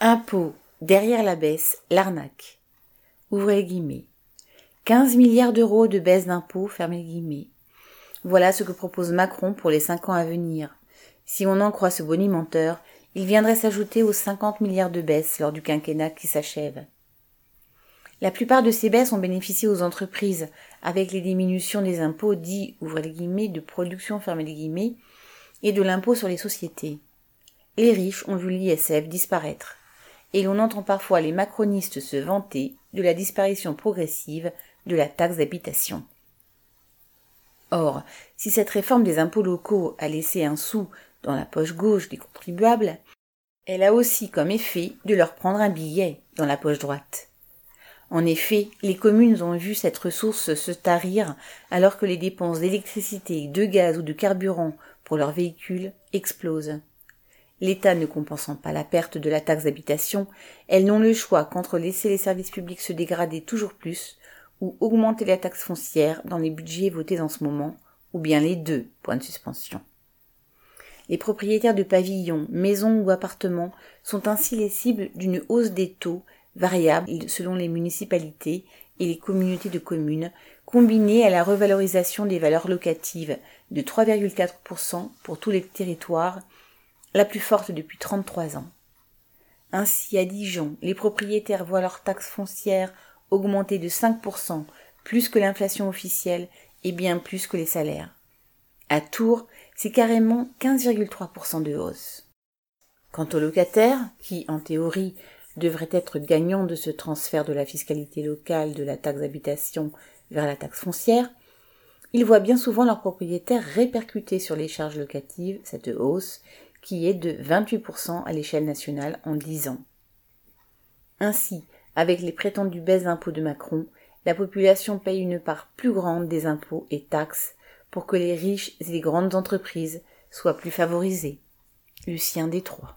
Impôt, derrière la baisse, l'arnaque. Ouvrez guillemets. 15 milliards d'euros de baisse d'impôts, fermez guillemets. Voilà ce que propose Macron pour les cinq ans à venir. Si on en croit ce bonimenteur, il viendrait s'ajouter aux 50 milliards de baisse lors du quinquennat qui s'achève. La plupart de ces baisses ont bénéficié aux entreprises, avec les diminutions des impôts dits, ouvrez les guillemets, de production, fermez les guillemets, et de l'impôt sur les sociétés. Les riches ont vu l'ISF disparaître et l'on entend parfois les macronistes se vanter de la disparition progressive de la taxe d'habitation. Or, si cette réforme des impôts locaux a laissé un sou dans la poche gauche des contribuables, elle a aussi comme effet de leur prendre un billet dans la poche droite. En effet, les communes ont vu cette ressource se tarir alors que les dépenses d'électricité, de gaz ou de carburant pour leurs véhicules explosent. L'État ne compensant pas la perte de la taxe d'habitation, elles n'ont le choix qu'entre laisser les services publics se dégrader toujours plus ou augmenter la taxe foncière dans les budgets votés en ce moment, ou bien les deux, point de suspension. Les propriétaires de pavillons, maisons ou appartements sont ainsi les cibles d'une hausse des taux variables selon les municipalités et les communautés de communes, combinée à la revalorisation des valeurs locatives de 3,4% pour tous les territoires la plus forte depuis 33 ans. Ainsi, à Dijon, les propriétaires voient leur taxe foncière augmenter de 5%, plus que l'inflation officielle et bien plus que les salaires. À Tours, c'est carrément 15,3% de hausse. Quant aux locataires, qui, en théorie, devraient être gagnants de ce transfert de la fiscalité locale de la taxe d'habitation vers la taxe foncière, ils voient bien souvent leurs propriétaires répercuter sur les charges locatives cette hausse qui est de 28% à l'échelle nationale en 10 ans. Ainsi, avec les prétendues baisses d'impôts de Macron, la population paye une part plus grande des impôts et taxes pour que les riches et les grandes entreprises soient plus favorisés. Lucien Détroit.